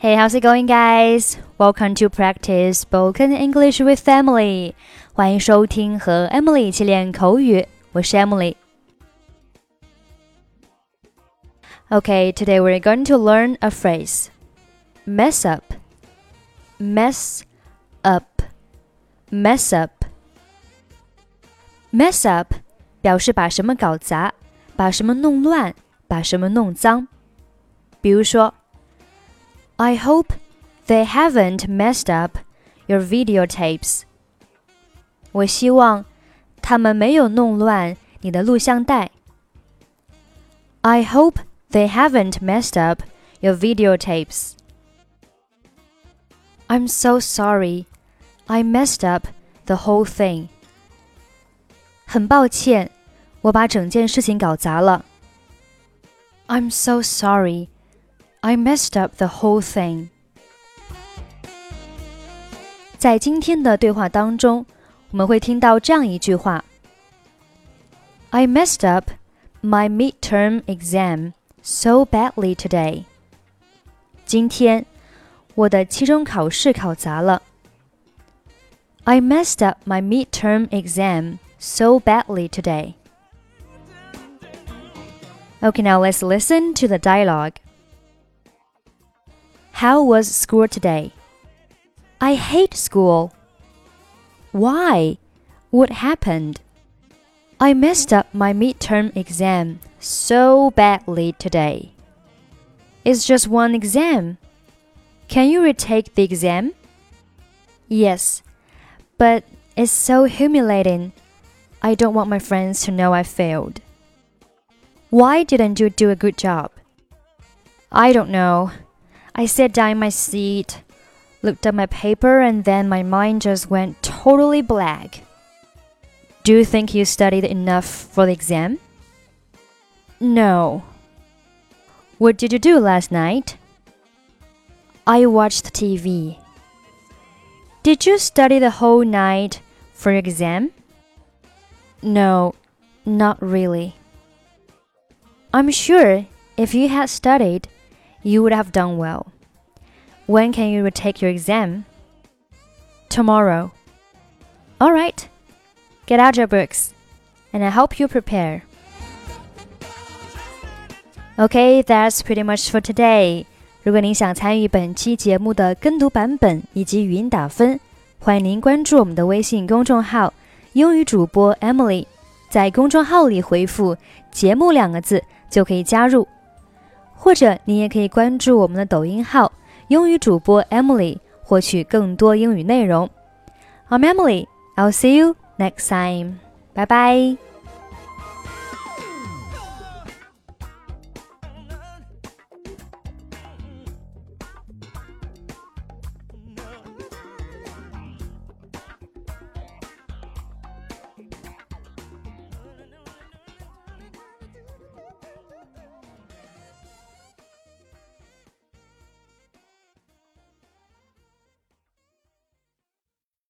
Hey, how's it going, guys? Welcome to practice spoken English with Emily. 欢迎收听和 Emily 一起练口语，我是 Emily。Okay, today we're going to learn a phrase. Mess up. Mess up. Mess up. Mess up 表示把什么搞砸，把什么弄乱，把什么弄脏。比如说。 I hope they haven't messed up your videotapes. 我希望他们没有弄乱你的录像带。I hope they haven't messed up your videotapes. I'm so sorry. I messed up the whole thing. 很抱歉，我把整件事情搞砸了。I'm so sorry. I messed up the whole thing. 在今天的对话当中，我们会听到这样一句话：I messed up my midterm exam so badly today. 今天我的期中考试考砸了。I messed up my midterm exam so badly today. Okay, now let's listen to the dialogue. How was school today? I hate school. Why? What happened? I messed up my midterm exam so badly today. It's just one exam. Can you retake the exam? Yes, but it's so humiliating. I don't want my friends to know I failed. Why didn't you do a good job? I don't know. I sat down in my seat, looked at my paper, and then my mind just went totally blank. Do you think you studied enough for the exam? No. What did you do last night? I watched TV. Did you study the whole night for your exam? No, not really. I'm sure if you had studied, you would have done well. When can you retake your exam? Tomorrow. All right. Get out your books, and I hope you prepare. Okay, that's pretty much for today. 如果您想参与本期节目的跟读版本以及语音打分，欢迎您关注我们的微信公众号“英语主播 Emily”。在公众号里回复“节目”两个字就可以加入。 或者你也可以关注我们的抖音号“英语主播 Emily”，获取更多英语内容。I'm Emily. I'll see you next time. Bye bye.